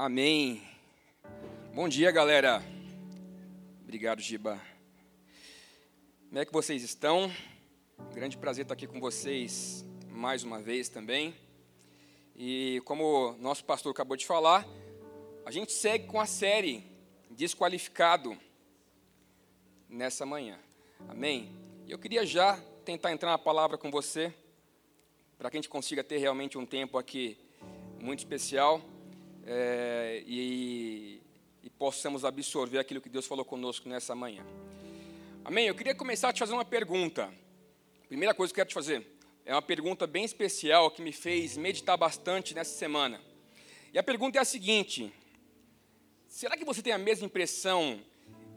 Amém. Bom dia, galera. Obrigado, Giba. Como é que vocês estão? Grande prazer estar aqui com vocês mais uma vez também. E como nosso pastor acabou de falar, a gente segue com a série Desqualificado nessa manhã. Amém? Eu queria já tentar entrar na palavra com você, para que a gente consiga ter realmente um tempo aqui muito especial é, e, e possamos absorver aquilo que Deus falou conosco nessa manhã. Amém? Eu queria começar a te fazer uma pergunta. Primeira coisa que eu quero te fazer é uma pergunta bem especial que me fez meditar bastante nessa semana. E a pergunta é a seguinte: será que você tem a mesma impressão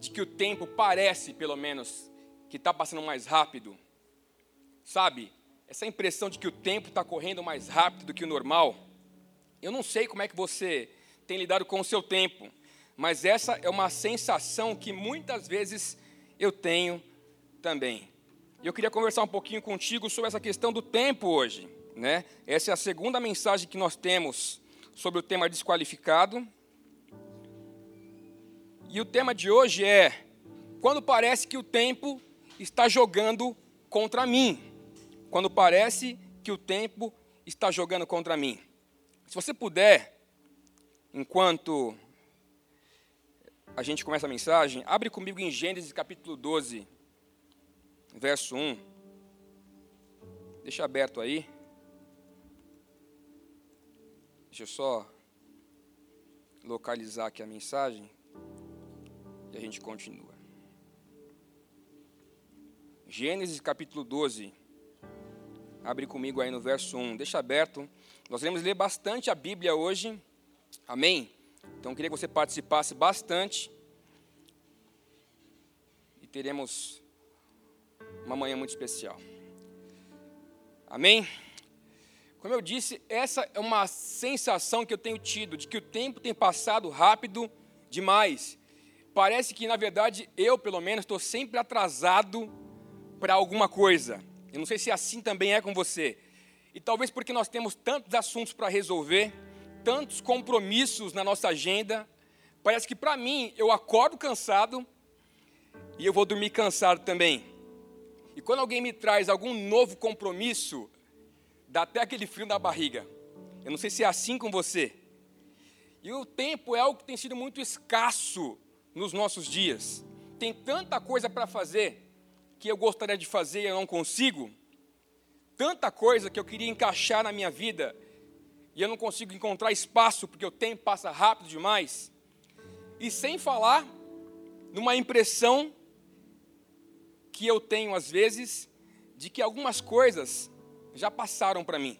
de que o tempo parece, pelo menos, que está passando mais rápido? Sabe? Essa impressão de que o tempo está correndo mais rápido do que o normal? Eu não sei como é que você tem lidado com o seu tempo, mas essa é uma sensação que muitas vezes eu tenho também. Eu queria conversar um pouquinho contigo sobre essa questão do tempo hoje. Né? Essa é a segunda mensagem que nós temos sobre o tema desqualificado. E o tema de hoje é: quando parece que o tempo está jogando contra mim. Quando parece que o tempo está jogando contra mim. Se você puder, enquanto a gente começa a mensagem, abre comigo em Gênesis capítulo 12, verso 1. Deixa aberto aí. Deixa eu só localizar aqui a mensagem e a gente continua. Gênesis capítulo 12. Abre comigo aí no verso 1. Deixa aberto nós iremos ler bastante a Bíblia hoje, amém? Então, eu queria que você participasse bastante. E teremos uma manhã muito especial. Amém? Como eu disse, essa é uma sensação que eu tenho tido, de que o tempo tem passado rápido demais. Parece que, na verdade, eu, pelo menos, estou sempre atrasado para alguma coisa. Eu não sei se assim também é com você. E talvez porque nós temos tantos assuntos para resolver, tantos compromissos na nossa agenda, parece que para mim eu acordo cansado e eu vou dormir cansado também. E quando alguém me traz algum novo compromisso, dá até aquele frio na barriga. Eu não sei se é assim com você. E o tempo é algo que tem sido muito escasso nos nossos dias. Tem tanta coisa para fazer que eu gostaria de fazer e eu não consigo tanta coisa que eu queria encaixar na minha vida e eu não consigo encontrar espaço porque o tempo passa rápido demais. E sem falar numa impressão que eu tenho às vezes de que algumas coisas já passaram para mim.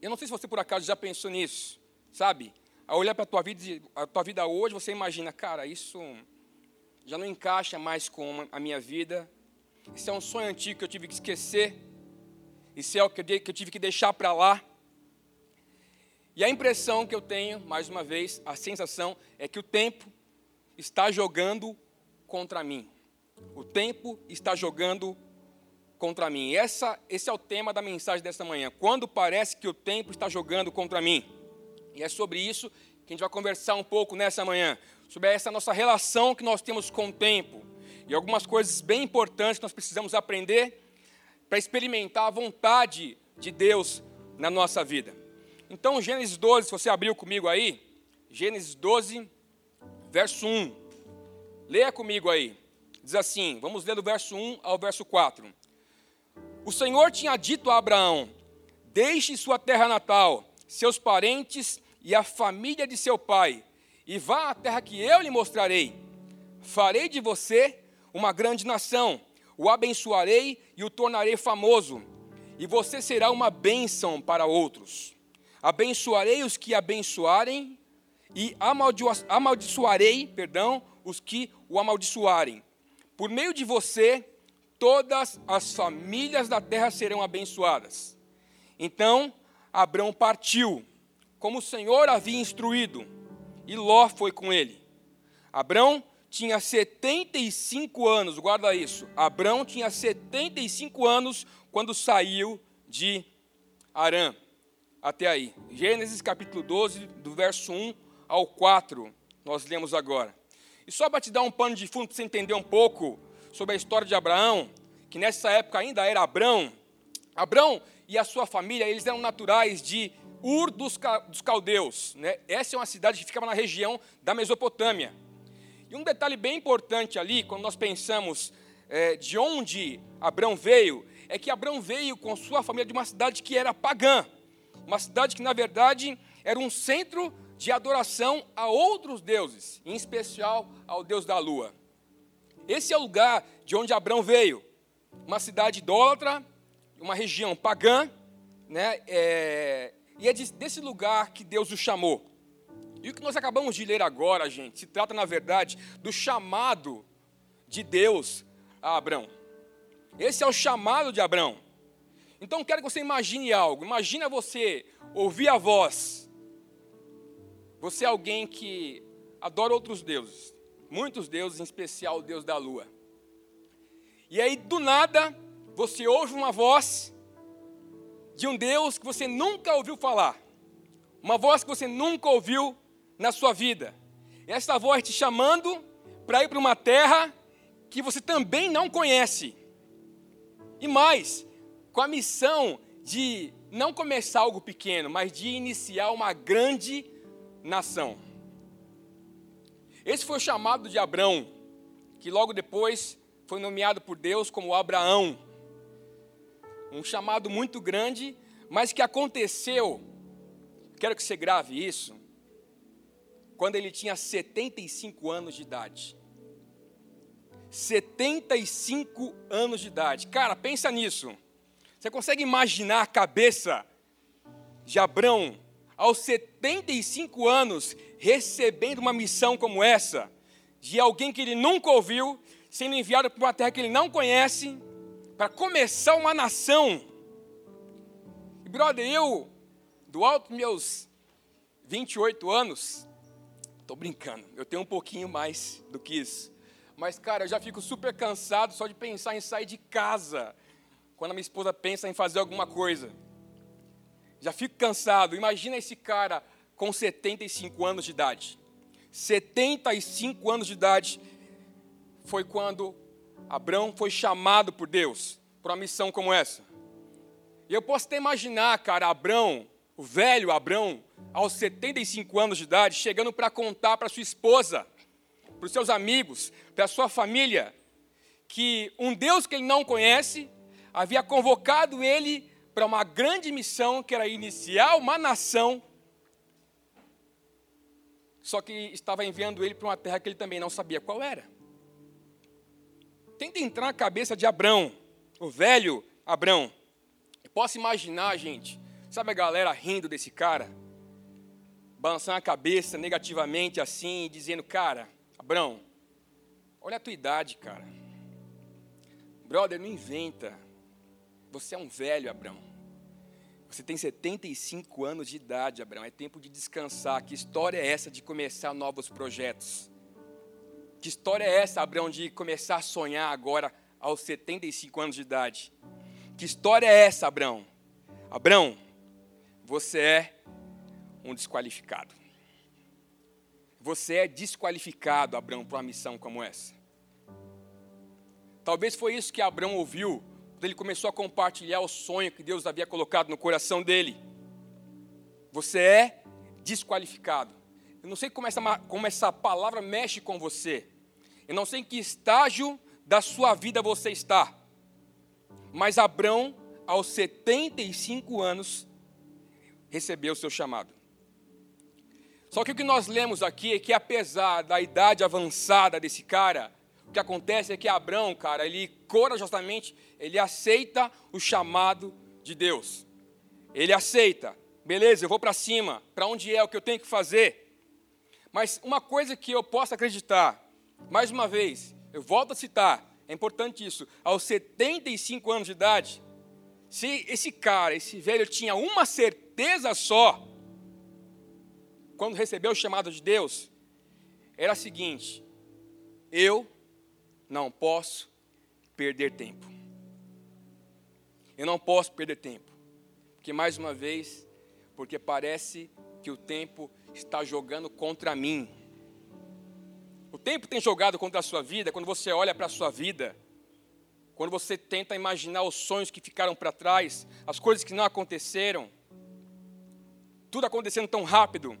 Eu não sei se você por acaso já pensou nisso, sabe? A olhar para a tua vida, a tua vida hoje, você imagina, cara, isso já não encaixa mais com a minha vida. Isso é um sonho antigo que eu tive que esquecer. Isso é o que eu tive que deixar para lá. E a impressão que eu tenho, mais uma vez, a sensação é que o tempo está jogando contra mim. O tempo está jogando contra mim. Essa, esse é o tema da mensagem desta manhã. Quando parece que o tempo está jogando contra mim. E é sobre isso que a gente vai conversar um pouco nessa manhã. Sobre essa nossa relação que nós temos com o tempo. E algumas coisas bem importantes que nós precisamos aprender para experimentar a vontade de Deus na nossa vida. Então, Gênesis 12, se você abriu comigo aí, Gênesis 12, verso 1. Leia comigo aí. Diz assim: vamos ler do verso 1 ao verso 4. O Senhor tinha dito a Abraão: Deixe sua terra natal, seus parentes e a família de seu pai, e vá à terra que eu lhe mostrarei. Farei de você uma grande nação o abençoarei e o tornarei famoso, e você será uma bênção para outros. Abençoarei os que abençoarem e amaldiçoarei, perdão, os que o amaldiçoarem. Por meio de você, todas as famílias da terra serão abençoadas. Então, Abraão partiu, como o Senhor havia instruído, e Ló foi com ele. Abraão tinha 75 anos, guarda isso. Abrão tinha 75 anos quando saiu de Arã. até aí. Gênesis capítulo 12, do verso 1 ao 4, nós lemos agora. E só para te dar um pano de fundo, para você entender um pouco sobre a história de Abraão, que nessa época ainda era Abrão. Abrão e a sua família, eles eram naturais de Ur dos, Caldeus. Né? Essa é uma cidade que ficava na região da Mesopotâmia. E um detalhe bem importante ali, quando nós pensamos é, de onde Abrão veio, é que Abrão veio com sua família de uma cidade que era pagã. Uma cidade que, na verdade, era um centro de adoração a outros deuses, em especial ao deus da lua. Esse é o lugar de onde Abrão veio. Uma cidade idólatra, uma região pagã, né? É, e é desse lugar que Deus o chamou. E o que nós acabamos de ler agora, gente, se trata, na verdade, do chamado de Deus a Abrão. Esse é o chamado de Abrão. Então quero que você imagine algo. Imagina você ouvir a voz. Você é alguém que adora outros deuses, muitos deuses, em especial o Deus da lua. E aí, do nada, você ouve uma voz de um Deus que você nunca ouviu falar, uma voz que você nunca ouviu na sua vida. Essa voz te chamando para ir para uma terra que você também não conhece. E mais, com a missão de não começar algo pequeno, mas de iniciar uma grande nação. Esse foi o chamado de Abrão, que logo depois foi nomeado por Deus como Abraão um chamado muito grande, mas que aconteceu, quero que você grave isso, quando ele tinha 75 anos de idade. 75 anos de idade. Cara, pensa nisso. Você consegue imaginar a cabeça de Abrão aos 75 anos recebendo uma missão como essa, de alguém que ele nunca ouviu, sendo enviado para uma terra que ele não conhece, para começar uma nação. E, brother, eu, do alto dos meus 28 anos, estou brincando, eu tenho um pouquinho mais do que isso. Mas, cara, eu já fico super cansado só de pensar em sair de casa, quando a minha esposa pensa em fazer alguma coisa. Já fico cansado. Imagina esse cara com 75 anos de idade. 75 anos de idade foi quando Abraão foi chamado por Deus para uma missão como essa. E eu posso até imaginar, cara, Abraão, o velho Abraão, aos 75 anos de idade, chegando para contar para sua esposa, para os seus amigos, para a sua família, que um Deus que ele não conhece havia convocado ele para uma grande missão que era iniciar uma nação, só que estava enviando ele para uma terra que ele também não sabia qual era. Tenta entrar na cabeça de Abrão, o velho Abrão. Posso imaginar, gente, sabe a galera rindo desse cara? Balançando a cabeça negativamente assim, dizendo, cara, Abrão, olha a tua idade, cara. Brother, não inventa. Você é um velho, Abrão. Você tem 75 anos de idade, Abraão. É tempo de descansar. Que história é essa de começar novos projetos? Que história é essa, Abraão, de começar a sonhar agora aos 75 anos de idade? Que história é essa, Abraão? Abraão, você é um desqualificado. Você é desqualificado, Abraão, para uma missão como essa. Talvez foi isso que Abraão ouviu quando ele começou a compartilhar o sonho que Deus havia colocado no coração dele. Você é desqualificado. Eu não sei como essa, como essa palavra mexe com você. Eu não sei em que estágio da sua vida você está. Mas Abrão, aos 75 anos, recebeu o seu chamado. Só que o que nós lemos aqui é que, apesar da idade avançada desse cara, o que acontece é que Abrão, cara, ele corajosamente, ele aceita o chamado de Deus. Ele aceita, beleza, eu vou para cima, para onde é o que eu tenho que fazer. Mas uma coisa que eu posso acreditar, mais uma vez, eu volto a citar, é importante isso, aos 75 anos de idade, se esse cara, esse velho, tinha uma certeza só, quando recebeu o chamado de Deus, era a seguinte: eu não posso perder tempo. Eu não posso perder tempo. Porque, mais uma vez, porque parece que o tempo está jogando contra mim. O tempo tem jogado contra a sua vida quando você olha para a sua vida, quando você tenta imaginar os sonhos que ficaram para trás, as coisas que não aconteceram, tudo acontecendo tão rápido,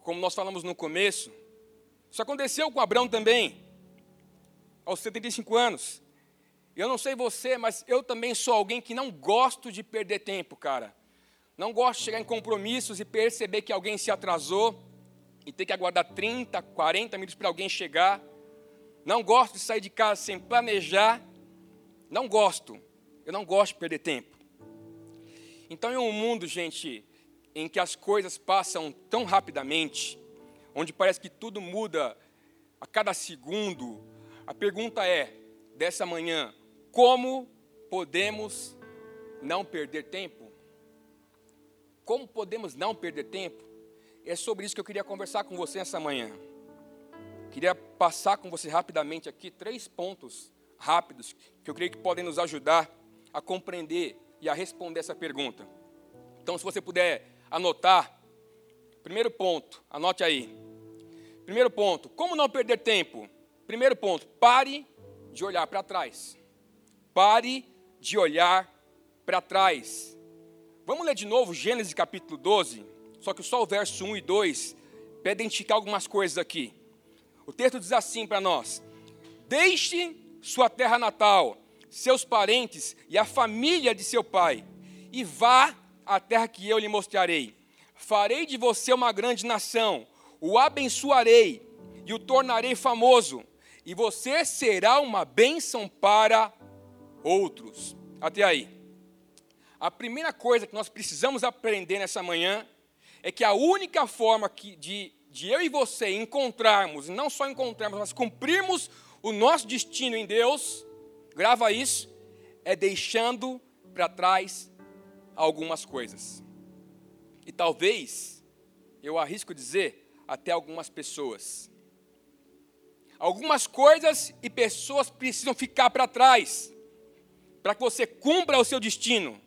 como nós falamos no começo. Isso aconteceu com Abraão também, aos 75 anos. Eu não sei você, mas eu também sou alguém que não gosto de perder tempo, cara. Não gosto de chegar em compromissos e perceber que alguém se atrasou e ter que aguardar 30, 40 minutos para alguém chegar. Não gosto de sair de casa sem planejar. Não gosto. Eu não gosto de perder tempo. Então, em um mundo, gente, em que as coisas passam tão rapidamente, onde parece que tudo muda a cada segundo, a pergunta é, dessa manhã, como podemos não perder tempo? Como podemos não perder tempo? É sobre isso que eu queria conversar com você essa manhã. Queria passar com você rapidamente aqui três pontos rápidos que eu creio que podem nos ajudar a compreender e a responder essa pergunta. Então, se você puder anotar, primeiro ponto, anote aí. Primeiro ponto, como não perder tempo? Primeiro ponto, pare de olhar para trás. Pare de olhar para trás. Vamos ler de novo Gênesis capítulo 12, só que só o verso 1 e 2 para identificar algumas coisas aqui. O texto diz assim para nós: Deixe sua terra natal, seus parentes e a família de seu pai, e vá à terra que eu lhe mostrarei. Farei de você uma grande nação, o abençoarei e o tornarei famoso, e você será uma bênção para outros. Até aí. A primeira coisa que nós precisamos aprender nessa manhã é que a única forma que, de, de eu e você encontrarmos, não só encontrarmos, mas cumprirmos o nosso destino em Deus, grava isso, é deixando para trás algumas coisas. E talvez, eu arrisco dizer, até algumas pessoas. Algumas coisas e pessoas precisam ficar para trás, para que você cumpra o seu destino.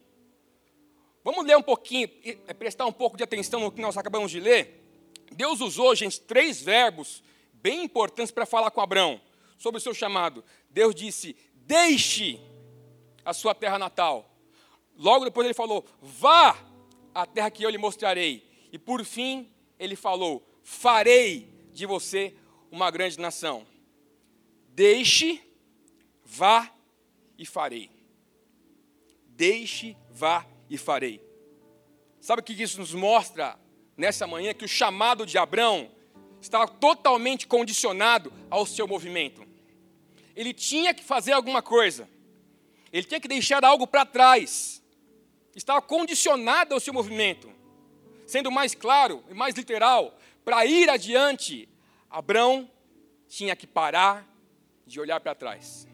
Vamos ler um pouquinho, é, prestar um pouco de atenção no que nós acabamos de ler. Deus usou, gente, três verbos bem importantes para falar com Abraão sobre o seu chamado. Deus disse: Deixe a sua terra natal. Logo depois ele falou: Vá à terra que eu lhe mostrarei. E por fim, ele falou: Farei de você uma grande nação. Deixe, vá e farei. Deixe, vá e farei. Sabe o que isso nos mostra nessa manhã? Que o chamado de Abraão estava totalmente condicionado ao seu movimento. Ele tinha que fazer alguma coisa, ele tinha que deixar algo para trás, estava condicionado ao seu movimento. Sendo mais claro e mais literal, para ir adiante, Abraão tinha que parar de olhar para trás.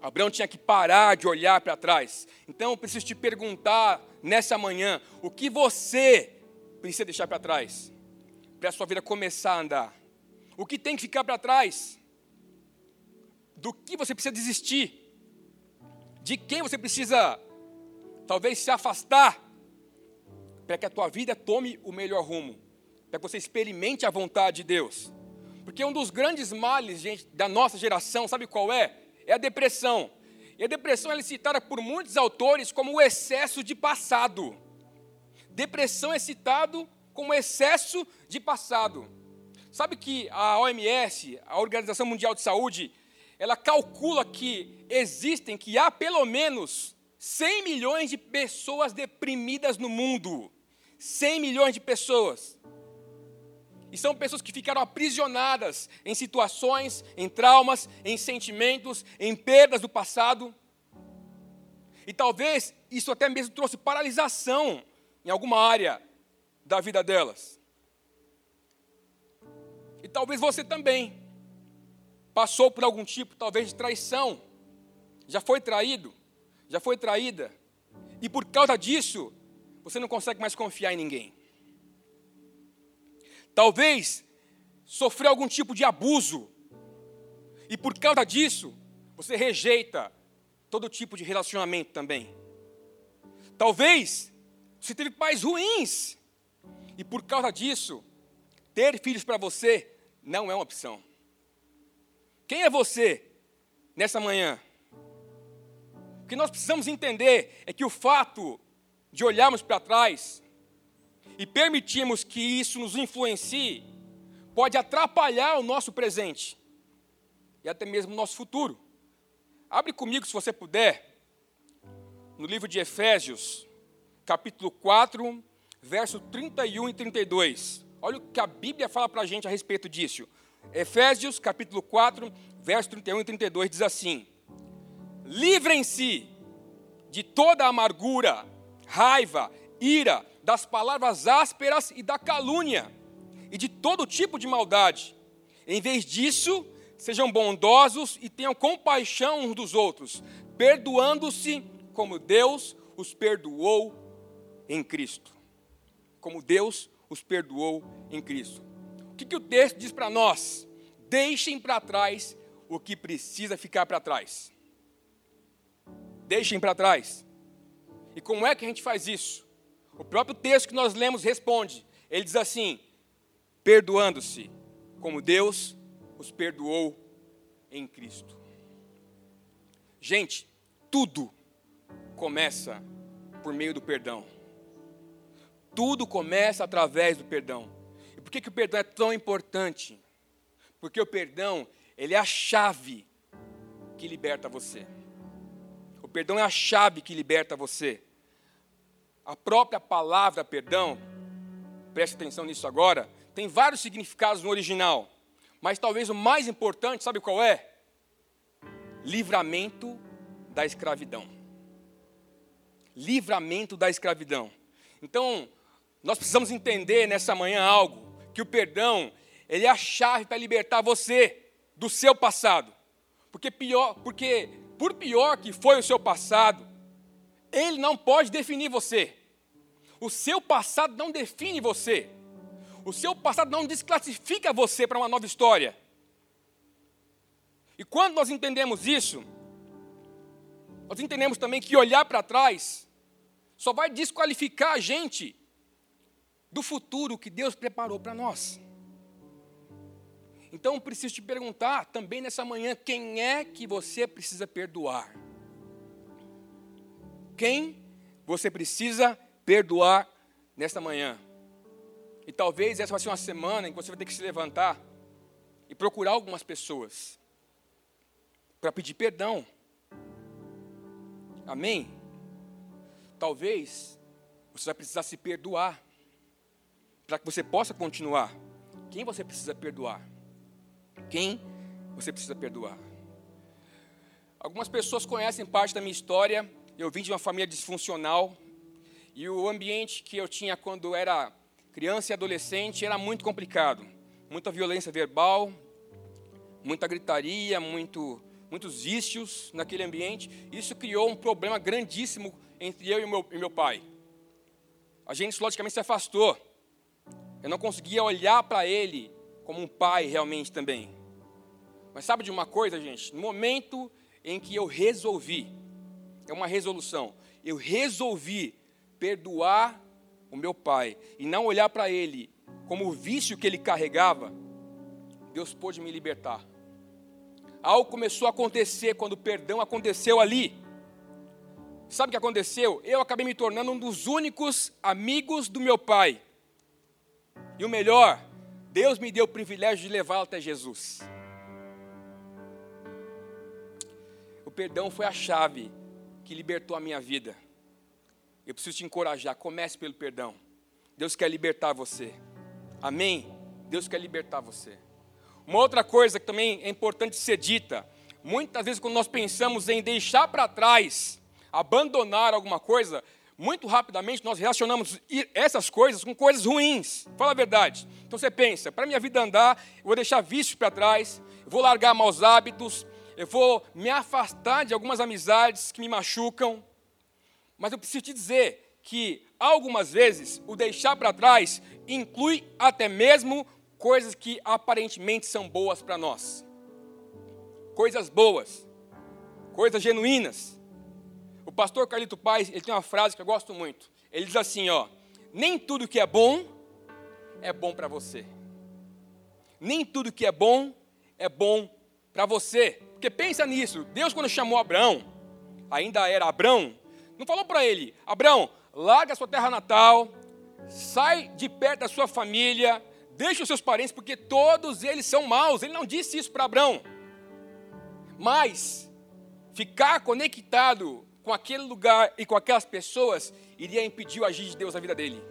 Abraão tinha que parar de olhar para trás. Então eu preciso te perguntar nessa manhã: o que você precisa deixar para trás para a sua vida começar a andar? O que tem que ficar para trás? Do que você precisa desistir? De quem você precisa talvez se afastar para que a tua vida tome o melhor rumo, para que você experimente a vontade de Deus? Porque um dos grandes males, gente, da nossa geração, sabe qual é? é a depressão. E a depressão é citada por muitos autores como o excesso de passado. Depressão é citado como excesso de passado. Sabe que a OMS, a Organização Mundial de Saúde, ela calcula que existem, que há pelo menos 100 milhões de pessoas deprimidas no mundo. 100 milhões de pessoas. E são pessoas que ficaram aprisionadas em situações, em traumas, em sentimentos, em perdas do passado. E talvez isso até mesmo trouxe paralisação em alguma área da vida delas. E talvez você também passou por algum tipo, talvez, de traição. Já foi traído, já foi traída. E por causa disso, você não consegue mais confiar em ninguém. Talvez sofreu algum tipo de abuso. E por causa disso, você rejeita todo tipo de relacionamento também. Talvez Você teve pais ruins. E por causa disso, ter filhos para você não é uma opção. Quem é você nessa manhã? Que nós precisamos entender é que o fato de olharmos para trás e permitirmos que isso nos influencie pode atrapalhar o nosso presente e até mesmo o nosso futuro. Abre comigo, se você puder, no livro de Efésios, capítulo 4, verso 31 e 32. Olha o que a Bíblia fala para a gente a respeito disso. Efésios, capítulo 4, verso 31 e 32 diz assim: Livrem-se de toda amargura, raiva, ira, das palavras ásperas e da calúnia, e de todo tipo de maldade. Em vez disso, sejam bondosos e tenham compaixão uns dos outros, perdoando-se como Deus os perdoou em Cristo. Como Deus os perdoou em Cristo. O que, que o texto diz para nós? Deixem para trás o que precisa ficar para trás. Deixem para trás. E como é que a gente faz isso? O próprio texto que nós lemos responde. Ele diz assim: perdoando-se, como Deus os perdoou em Cristo. Gente, tudo começa por meio do perdão. Tudo começa através do perdão. E por que, que o perdão é tão importante? Porque o perdão, ele é a chave que liberta você. Perdão é a chave que liberta você. A própria palavra perdão, preste atenção nisso agora, tem vários significados no original. Mas talvez o mais importante, sabe qual é? Livramento da escravidão. Livramento da escravidão. Então, nós precisamos entender nessa manhã algo, que o perdão, ele é a chave para libertar você do seu passado. Porque pior, porque por pior que foi o seu passado, ele não pode definir você. O seu passado não define você. O seu passado não desclassifica você para uma nova história. E quando nós entendemos isso, nós entendemos também que olhar para trás só vai desqualificar a gente do futuro que Deus preparou para nós. Então, preciso te perguntar também nessa manhã: quem é que você precisa perdoar? Quem você precisa perdoar nesta manhã? E talvez essa vai ser uma semana em que você vai ter que se levantar e procurar algumas pessoas para pedir perdão. Amém? Talvez você vai precisar se perdoar para que você possa continuar. Quem você precisa perdoar? Quem você precisa perdoar? Algumas pessoas conhecem parte da minha história. Eu vim de uma família disfuncional e o ambiente que eu tinha quando era criança e adolescente era muito complicado. Muita violência verbal, muita gritaria, muito, muitos vícios naquele ambiente. Isso criou um problema grandíssimo entre eu e meu, e meu pai. A gente, logicamente, se afastou. Eu não conseguia olhar para ele como um pai realmente também. Mas sabe de uma coisa, gente? No momento em que eu resolvi, é uma resolução, eu resolvi perdoar o meu pai, e não olhar para ele como o vício que ele carregava, Deus pôde me libertar. Algo começou a acontecer quando o perdão aconteceu ali. Sabe o que aconteceu? Eu acabei me tornando um dos únicos amigos do meu pai. E o melhor, Deus me deu o privilégio de levá-lo até Jesus. O perdão foi a chave que libertou a minha vida. Eu preciso te encorajar, comece pelo perdão. Deus quer libertar você. Amém? Deus quer libertar você. Uma outra coisa que também é importante ser dita: muitas vezes, quando nós pensamos em deixar para trás, abandonar alguma coisa, muito rapidamente nós relacionamos essas coisas com coisas ruins. Fala a verdade. Então você pensa: para minha vida andar, eu vou deixar vícios para trás, vou largar maus hábitos, eu vou me afastar de algumas amizades que me machucam. Mas eu preciso te dizer que, algumas vezes, o deixar para trás inclui até mesmo coisas que aparentemente são boas para nós. Coisas boas, coisas genuínas. O pastor Carlito Paz, ele tem uma frase que eu gosto muito. Ele diz assim, ó: nem tudo que é bom é bom para você. Nem tudo que é bom é bom para você. Porque pensa nisso, Deus quando chamou Abraão, ainda era Abraão, não falou para ele: Abraão, larga sua terra natal, sai de perto da sua família, deixa os seus parentes, porque todos eles são maus. Ele não disse isso para Abraão. Mas ficar conectado com aquele lugar e com aquelas pessoas iria impedir o agir de Deus na vida dele.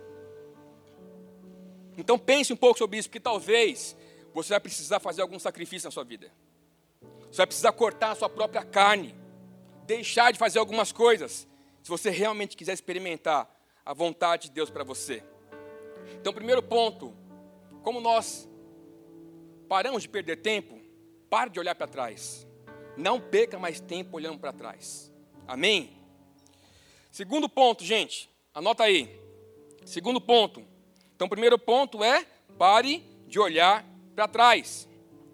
Então pense um pouco sobre isso, porque talvez você vai precisar fazer algum sacrifício na sua vida. Você vai precisar cortar a sua própria carne, deixar de fazer algumas coisas, se você realmente quiser experimentar a vontade de Deus para você. Então, primeiro ponto, como nós paramos de perder tempo, pare de olhar para trás. Não perca mais tempo olhando para trás. Amém? Segundo ponto, gente, anota aí. Segundo ponto. Então, primeiro ponto é pare de olhar para trás.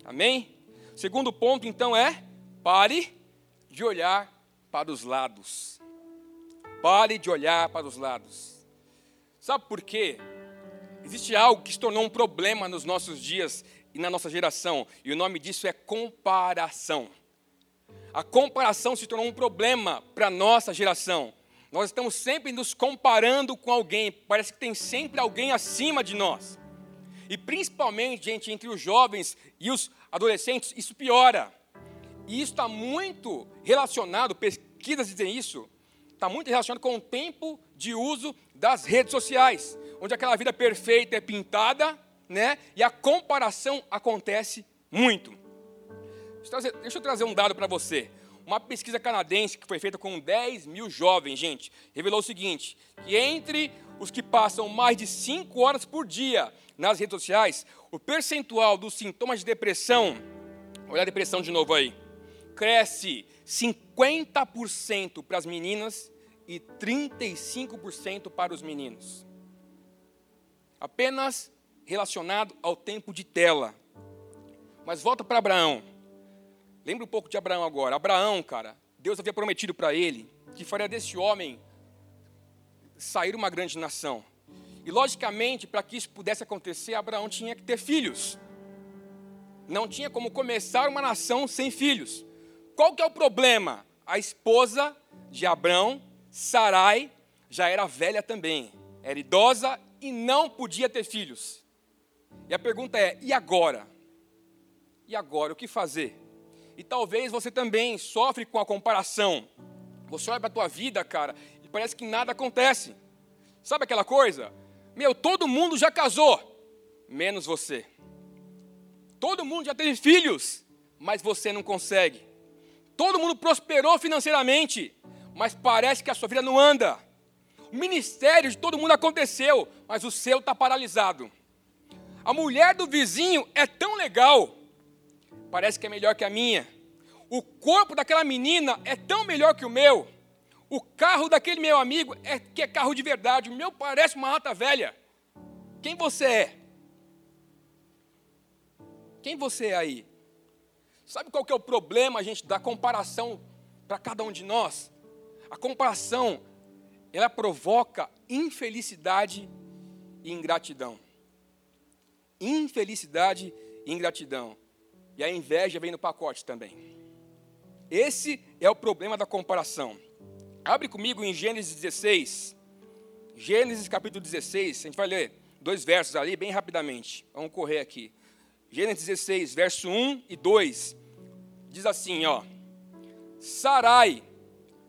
Amém? Segundo ponto, então, é pare de olhar para os lados. Pare de olhar para os lados. Sabe por quê? Existe algo que se tornou um problema nos nossos dias e na nossa geração, e o nome disso é comparação. A comparação se tornou um problema para a nossa geração. Nós estamos sempre nos comparando com alguém, parece que tem sempre alguém acima de nós. E principalmente, gente, entre os jovens e os adolescentes, isso piora. E isso está muito relacionado, pesquisas dizem isso, está muito relacionado com o tempo de uso das redes sociais, onde aquela vida perfeita é pintada, né? E a comparação acontece muito. Deixa eu trazer um dado para você. Uma pesquisa canadense que foi feita com 10 mil jovens, gente, revelou o seguinte: que entre os que passam mais de 5 horas por dia nas redes sociais, o percentual dos sintomas de depressão, olha a depressão de novo aí, cresce 50% para as meninas e 35% para os meninos. Apenas relacionado ao tempo de tela. Mas volta para Abraão. Lembra um pouco de Abraão agora. Abraão, cara, Deus havia prometido para ele que faria desse homem sair uma grande nação. E logicamente, para que isso pudesse acontecer, Abraão tinha que ter filhos. Não tinha como começar uma nação sem filhos. Qual que é o problema? A esposa de Abraão, Sarai, já era velha também. Era idosa e não podia ter filhos. E a pergunta é: e agora? E agora, o que fazer? E talvez você também sofre com a comparação. Você olha para a tua vida, cara, e parece que nada acontece. Sabe aquela coisa? Meu, todo mundo já casou, menos você. Todo mundo já teve filhos, mas você não consegue. Todo mundo prosperou financeiramente, mas parece que a sua vida não anda. O ministério de todo mundo aconteceu, mas o seu está paralisado. A mulher do vizinho é tão legal, parece que é melhor que a minha. O corpo daquela menina é tão melhor que o meu, o carro daquele meu amigo é que é carro de verdade. O meu parece uma rata velha. Quem você é? Quem você é aí? Sabe qual que é o problema, gente, da comparação para cada um de nós? A comparação, ela provoca infelicidade e ingratidão. Infelicidade e ingratidão. E a inveja vem no pacote também. Esse é o problema da comparação. Abre comigo em Gênesis 16. Gênesis capítulo 16. A gente vai ler dois versos ali bem rapidamente. Vamos correr aqui. Gênesis 16, verso 1 e 2. Diz assim, ó. Sarai,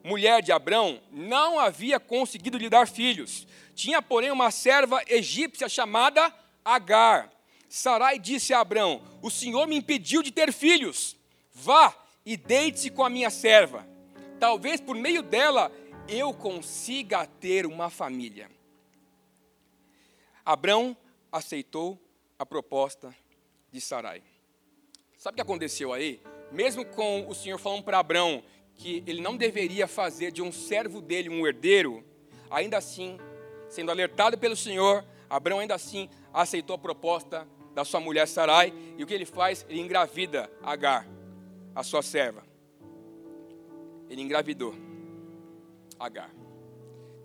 mulher de Abrão, não havia conseguido lhe dar filhos. Tinha, porém, uma serva egípcia chamada Agar. Sarai disse a Abrão: O Senhor me impediu de ter filhos. Vá e deite-se com a minha serva talvez por meio dela eu consiga ter uma família. Abrão aceitou a proposta de Sarai. Sabe o que aconteceu aí? Mesmo com o Senhor falando para Abrão que ele não deveria fazer de um servo dele um herdeiro, ainda assim, sendo alertado pelo Senhor, Abrão ainda assim aceitou a proposta da sua mulher Sarai, e o que ele faz? Ele engravida Agar, a sua serva ele engravidou Agar.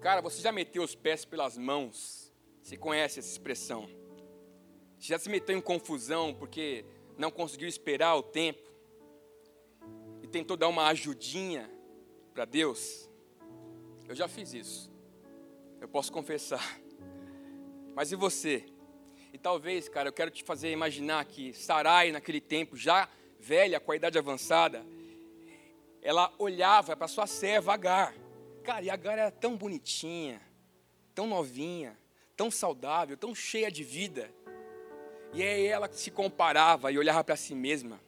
Cara, você já meteu os pés pelas mãos? Você conhece essa expressão? Já se meteu em confusão porque não conseguiu esperar o tempo e tentou dar uma ajudinha para Deus? Eu já fiz isso. Eu posso confessar. Mas e você? E talvez, cara, eu quero te fazer imaginar que Sarai, naquele tempo, já velha, com a idade avançada, ela olhava para sua serva Agar. Cara, e Agar era tão bonitinha, tão novinha, tão saudável, tão cheia de vida. E aí ela se comparava e olhava para si mesma.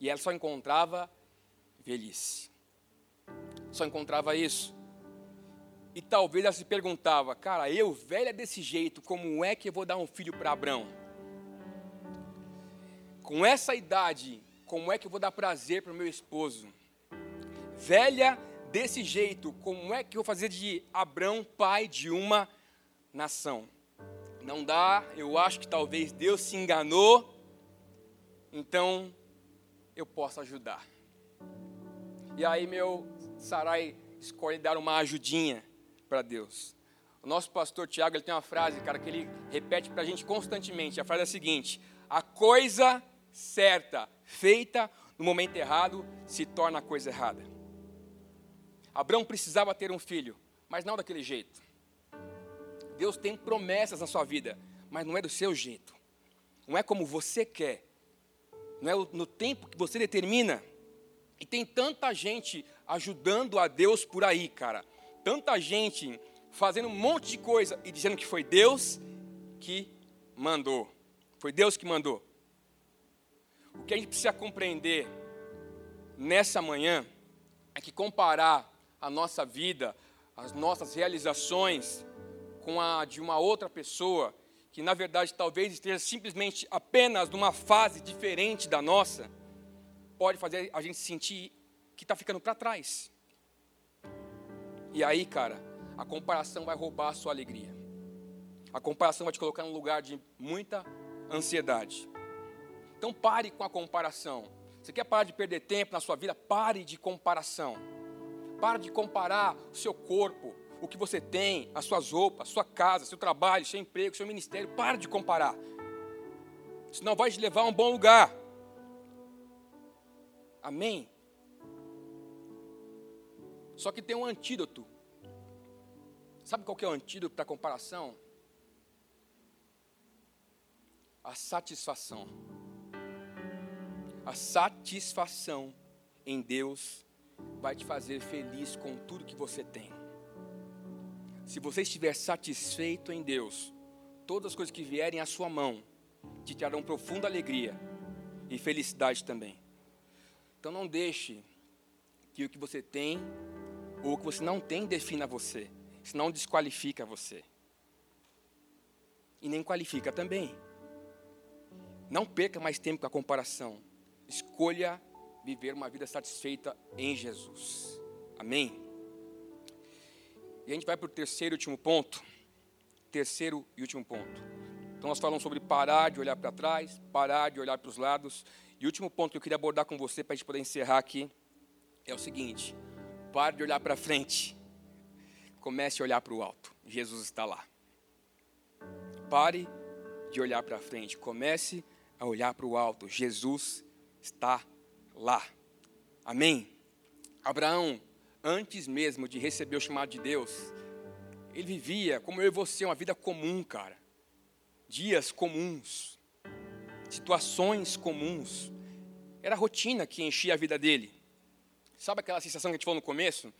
E ela só encontrava velhice. Só encontrava isso. E talvez ela se perguntava, cara, eu, velha desse jeito, como é que eu vou dar um filho para Abraão? Com essa idade, como é que eu vou dar prazer para o meu esposo? Velha desse jeito, como é que eu vou fazer de Abraão pai de uma nação? Não dá, eu acho que talvez Deus se enganou, então eu posso ajudar. E aí meu Sarai escolhe dar uma ajudinha para Deus. O nosso pastor Tiago ele tem uma frase, cara, que ele repete para a gente constantemente. A frase é a seguinte: a coisa certa, feita no momento errado, se torna a coisa errada. Abraão precisava ter um filho, mas não daquele jeito. Deus tem promessas na sua vida, mas não é do seu jeito. Não é como você quer. Não é no tempo que você determina. E tem tanta gente ajudando a Deus por aí, cara. Tanta gente fazendo um monte de coisa e dizendo que foi Deus que mandou. Foi Deus que mandou. O que a gente precisa compreender nessa manhã é que comparar a nossa vida, as nossas realizações com a de uma outra pessoa, que na verdade talvez esteja simplesmente apenas numa fase diferente da nossa, pode fazer a gente sentir que está ficando para trás. E aí, cara, a comparação vai roubar a sua alegria. A comparação vai te colocar num lugar de muita ansiedade. Então pare com a comparação. Você quer parar de perder tempo na sua vida? Pare de comparação. Para de comparar o seu corpo, o que você tem, as suas roupas, sua casa, seu trabalho, seu emprego, seu ministério. Para de comparar. Senão vai te levar a um bom lugar. Amém? Só que tem um antídoto. Sabe qual que é o antídoto para comparação? A satisfação. A satisfação em Deus vai te fazer feliz com tudo que você tem. Se você estiver satisfeito em Deus, todas as coisas que vierem à sua mão te trarão profunda alegria e felicidade também. Então não deixe que o que você tem ou o que você não tem defina você, senão desqualifica você. E nem qualifica também. Não perca mais tempo com a comparação. Escolha viver uma vida satisfeita em Jesus. Amém? E a gente vai para o terceiro e último ponto. Terceiro e último ponto. Então nós falamos sobre parar de olhar para trás, parar de olhar para os lados. E o último ponto que eu queria abordar com você para a gente poder encerrar aqui é o seguinte: pare de olhar para frente, comece a olhar para o alto. Jesus está lá. Pare de olhar para frente, comece a olhar para o alto. Jesus está lá. Amém? Abraão, antes mesmo de receber o chamado de Deus, ele vivia, como eu e você, uma vida comum, cara. Dias comuns, situações comuns. Era a rotina que enchia a vida dele. Sabe aquela sensação que a gente falou no começo?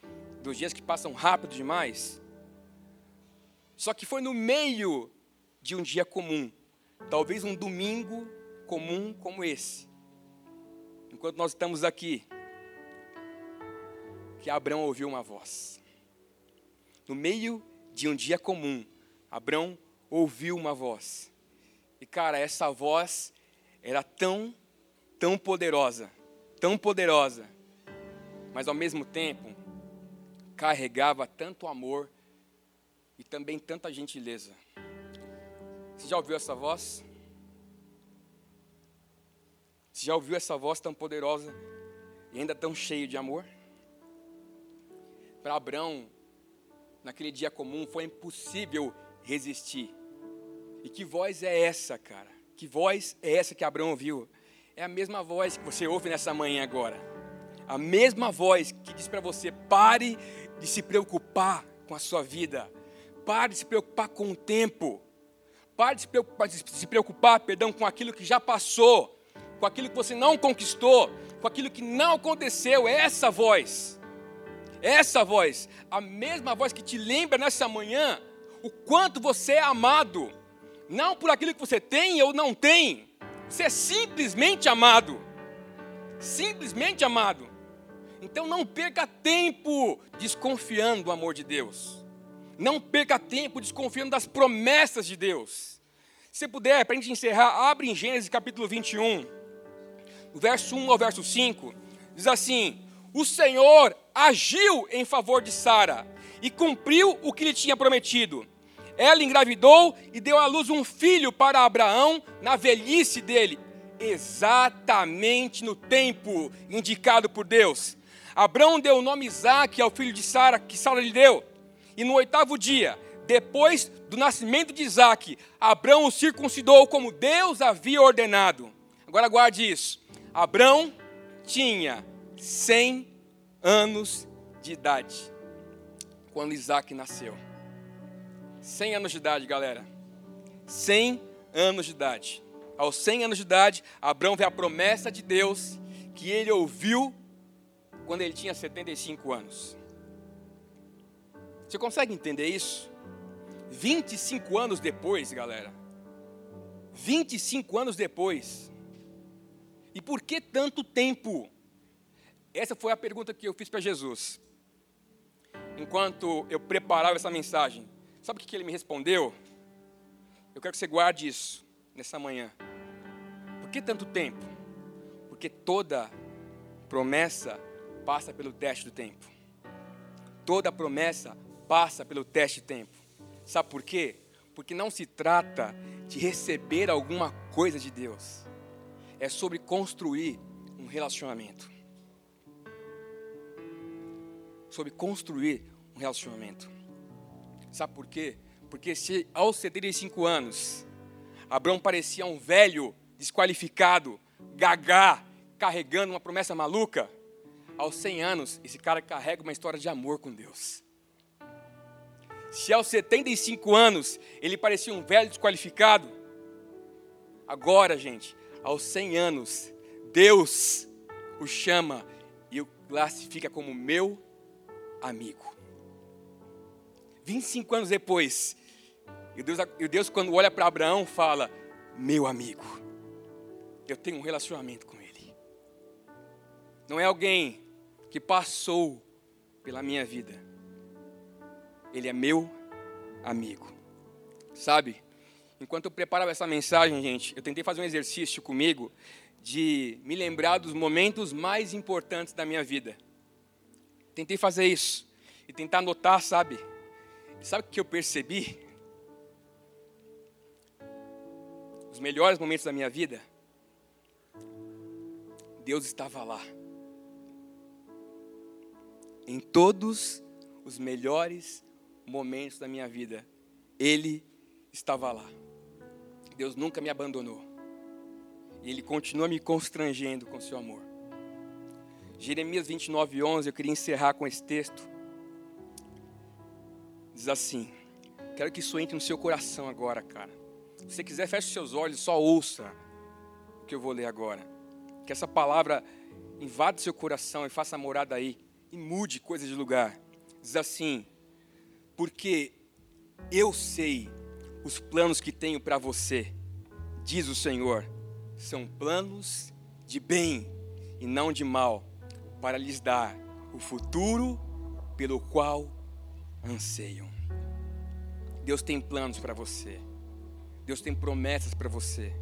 Dos dias que passam rápido demais? Só que foi no meio de um dia comum, talvez um domingo comum como esse, enquanto nós estamos aqui, que Abraão ouviu uma voz. No meio de um dia comum, Abraão ouviu uma voz. E cara, essa voz era tão, tão poderosa, tão poderosa, mas ao mesmo tempo carregava tanto amor e também tanta gentileza. Você já ouviu essa voz? Você já ouviu essa voz tão poderosa e ainda tão cheia de amor? Para Abraão, naquele dia comum, foi impossível resistir. E que voz é essa, cara? Que voz é essa que Abraão ouviu? É a mesma voz que você ouve nessa manhã agora. A mesma voz que diz para você: pare de se preocupar com a sua vida. Pare de se preocupar com o tempo. Pare de se preocupar, de se preocupar perdão, com aquilo que já passou, com aquilo que você não conquistou, com aquilo que não aconteceu. É essa voz. É essa voz, a mesma voz que te lembra nessa manhã o quanto você é amado, não por aquilo que você tem ou não tem, você é simplesmente amado. Simplesmente amado. Então não perca tempo desconfiando do amor de Deus. Não perca tempo desconfiando das promessas de Deus. Se puder, para a gente encerrar, abre em Gênesis capítulo 21, verso 1 ao verso 5. Diz assim: O Senhor agiu em favor de Sara e cumpriu o que lhe tinha prometido. Ela engravidou e deu à luz um filho para Abraão na velhice dele, exatamente no tempo indicado por Deus. Abraão deu o nome Isaac ao filho de Sara, que Sara lhe deu. E no oitavo dia, depois do nascimento de Isaac, Abraão o circuncidou como Deus havia ordenado. Agora guarde isso. Abraão tinha 100 anos de idade quando Isaac nasceu. 100 anos de idade, galera. 100 anos de idade. Aos 100 anos de idade, Abraão vê a promessa de Deus que ele ouviu quando ele tinha 75 anos. Você consegue entender isso? 25 anos depois, galera. 25 anos depois. E por que tanto tempo? Essa foi a pergunta que eu fiz para Jesus. Enquanto eu preparava essa mensagem. Sabe o que ele me respondeu? Eu quero que você guarde isso nessa manhã. Por que tanto tempo? Porque toda promessa passa pelo teste do tempo. Toda promessa passa pelo teste do tempo. Sabe por quê? Porque não se trata de receber alguma coisa de Deus. É sobre construir um relacionamento. Sobre construir um relacionamento. Sabe por quê? Porque se aos 75 anos Abraão parecia um velho desqualificado, gagá, carregando uma promessa maluca, aos 100 anos, esse cara carrega uma história de amor com Deus. Se aos 75 anos ele parecia um velho desqualificado, agora, gente, aos 100 anos, Deus o chama e o classifica como meu amigo. 25 anos depois, e Deus, e Deus quando olha para Abraão, fala: Meu amigo, eu tenho um relacionamento com. Não é alguém que passou pela minha vida. Ele é meu amigo. Sabe? Enquanto eu preparava essa mensagem, gente, eu tentei fazer um exercício comigo de me lembrar dos momentos mais importantes da minha vida. Tentei fazer isso e tentar anotar, sabe? Sabe o que eu percebi? Os melhores momentos da minha vida, Deus estava lá em todos os melhores momentos da minha vida, Ele estava lá. Deus nunca me abandonou. E Ele continua me constrangendo com seu amor. Jeremias 29, 11, eu queria encerrar com esse texto. Diz assim: Quero que isso entre no seu coração agora, cara. Se você quiser, feche seus olhos, só ouça o que eu vou ler agora. Que essa palavra invada seu coração e faça morada aí e mude coisas de lugar. Diz assim: Porque eu sei os planos que tenho para você, diz o Senhor, são planos de bem e não de mal, para lhes dar o futuro pelo qual anseiam. Deus tem planos para você. Deus tem promessas para você.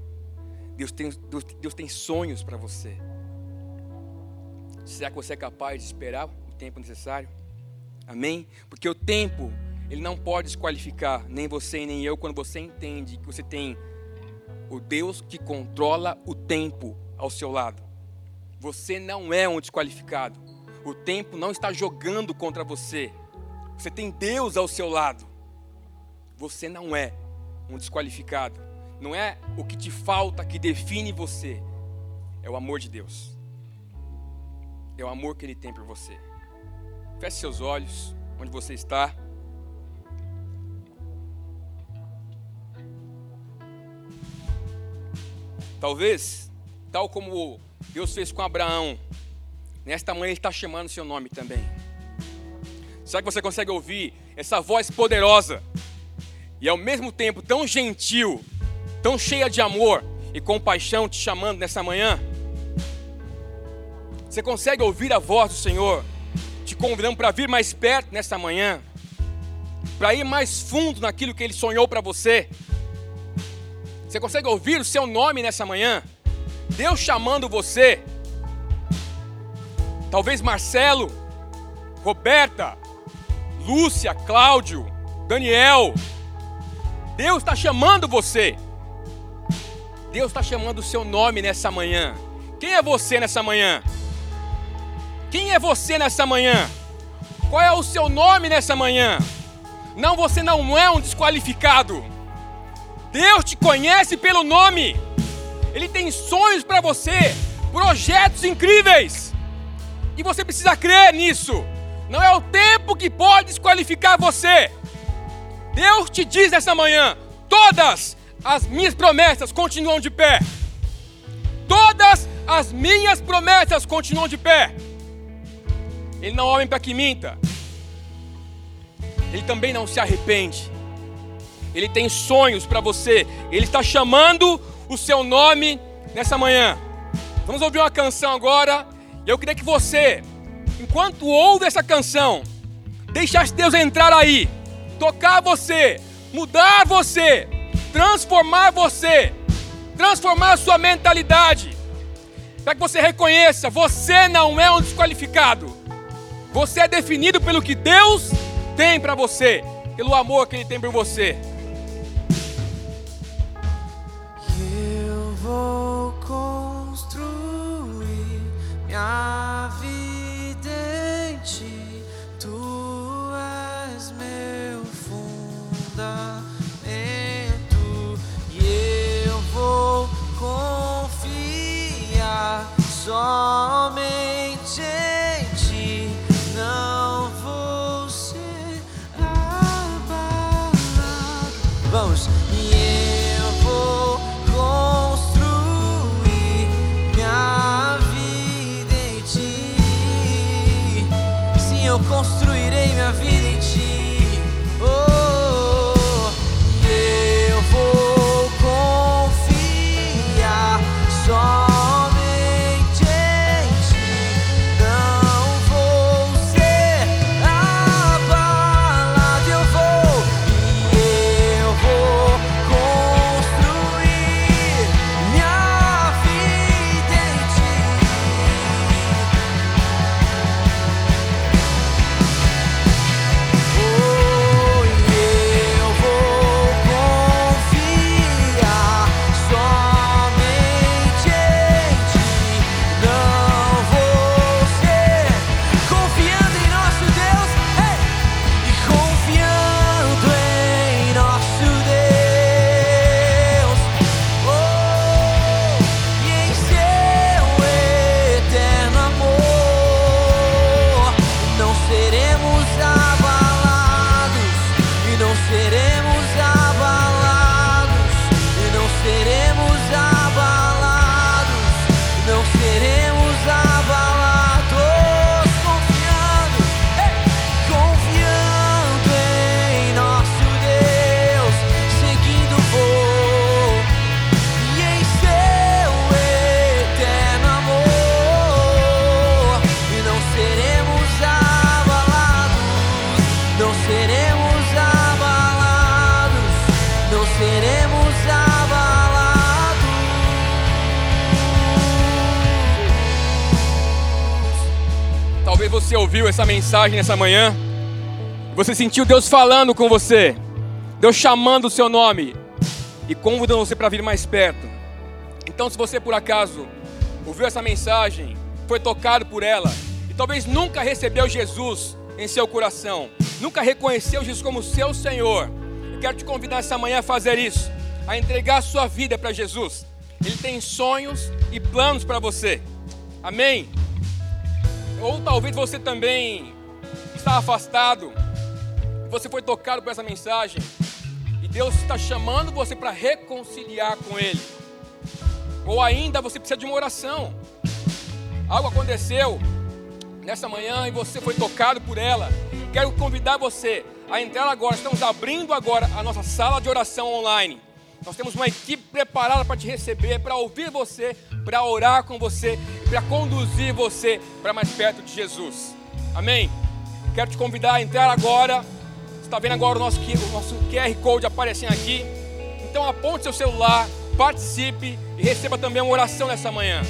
Deus tem, Deus, Deus tem sonhos para você. Será que você é capaz de esperar o tempo necessário? Amém? Porque o tempo, ele não pode desqualificar nem você nem eu quando você entende que você tem o Deus que controla o tempo ao seu lado. Você não é um desqualificado. O tempo não está jogando contra você. você tem Deus ao seu lado, você não é um desqualificado. Não é o que te falta que define você, é o amor de Deus. É o amor que Ele tem por você. Feche seus olhos, onde você está. Talvez, tal como Deus fez com Abraão, nesta manhã Ele está chamando seu nome também. Será que você consegue ouvir essa voz poderosa e ao mesmo tempo tão gentil, tão cheia de amor e compaixão te chamando nessa manhã? Você consegue ouvir a voz do Senhor te convidando para vir mais perto nessa manhã? Para ir mais fundo naquilo que Ele sonhou para você? Você consegue ouvir o seu nome nessa manhã? Deus chamando você. Talvez Marcelo, Roberta, Lúcia, Cláudio, Daniel. Deus está chamando você. Deus está chamando o seu nome nessa manhã. Quem é você nessa manhã? Quem é você nessa manhã? Qual é o seu nome nessa manhã? Não, você não é um desqualificado. Deus te conhece pelo nome. Ele tem sonhos para você, projetos incríveis. E você precisa crer nisso. Não é o tempo que pode desqualificar você. Deus te diz nessa manhã: todas as minhas promessas continuam de pé. Todas as minhas promessas continuam de pé. Ele não é homem para que minta. Ele também não se arrepende. Ele tem sonhos para você. Ele está chamando o seu nome nessa manhã. Vamos ouvir uma canção agora. E eu queria que você, enquanto ouve essa canção, deixasse Deus entrar aí, tocar você, mudar você, transformar você, transformar a sua mentalidade. Para que você reconheça, você não é um desqualificado. Você é definido pelo que Deus tem para você, pelo amor que Ele tem por você. vou construir minha vida em ti. Tu és meu fundamento e eu vou confiar somente em construirei minha vida em ti. Ouviu essa mensagem nessa manhã, você sentiu Deus falando com você, Deus chamando o seu nome e convidando você para vir mais perto. Então, se você por acaso ouviu essa mensagem, foi tocado por ela e talvez nunca recebeu Jesus em seu coração, nunca reconheceu Jesus como seu Senhor, eu quero te convidar essa manhã a fazer isso, a entregar a sua vida para Jesus. Ele tem sonhos e planos para você. Amém? Ou talvez você também está afastado, você foi tocado por essa mensagem e Deus está chamando você para reconciliar com Ele. Ou ainda você precisa de uma oração. Algo aconteceu nessa manhã e você foi tocado por ela. Quero convidar você a entrar agora. Estamos abrindo agora a nossa sala de oração online. Nós temos uma equipe preparada para te receber, para ouvir você, para orar com você, para conduzir você para mais perto de Jesus. Amém? Quero te convidar a entrar agora. Você está vendo agora o nosso, o nosso QR Code aparecendo aqui. Então aponte seu celular, participe e receba também uma oração nessa manhã.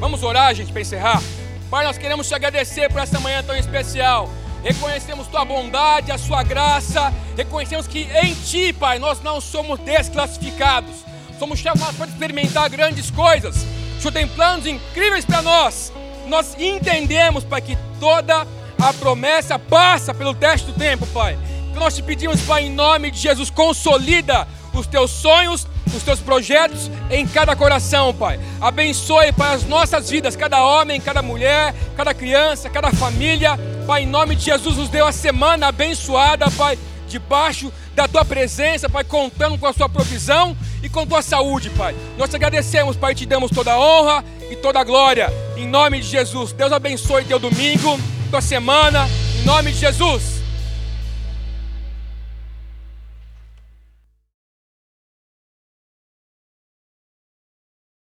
Vamos orar, gente, para encerrar? Pai, nós queremos te agradecer por essa manhã tão especial. Reconhecemos tua bondade, a sua graça. Reconhecemos que em ti, Pai, nós não somos desclassificados. Somos chamados para experimentar grandes coisas. O Senhor tem planos incríveis para nós. Nós entendemos, Pai, que toda a promessa passa pelo teste do tempo, Pai. Então nós te pedimos, Pai, em nome de Jesus, consolida os teus sonhos, os teus projetos em cada coração, Pai. Abençoe, Pai, as nossas vidas, cada homem, cada mulher, cada criança, cada família. Pai, em nome de Jesus, nos deu a semana abençoada, Pai, debaixo da tua presença, Pai, contando com a sua provisão e com a tua saúde, Pai. Nós te agradecemos, Pai, te damos toda a honra e toda a glória. Em nome de Jesus. Deus abençoe teu domingo, tua semana, em nome de Jesus.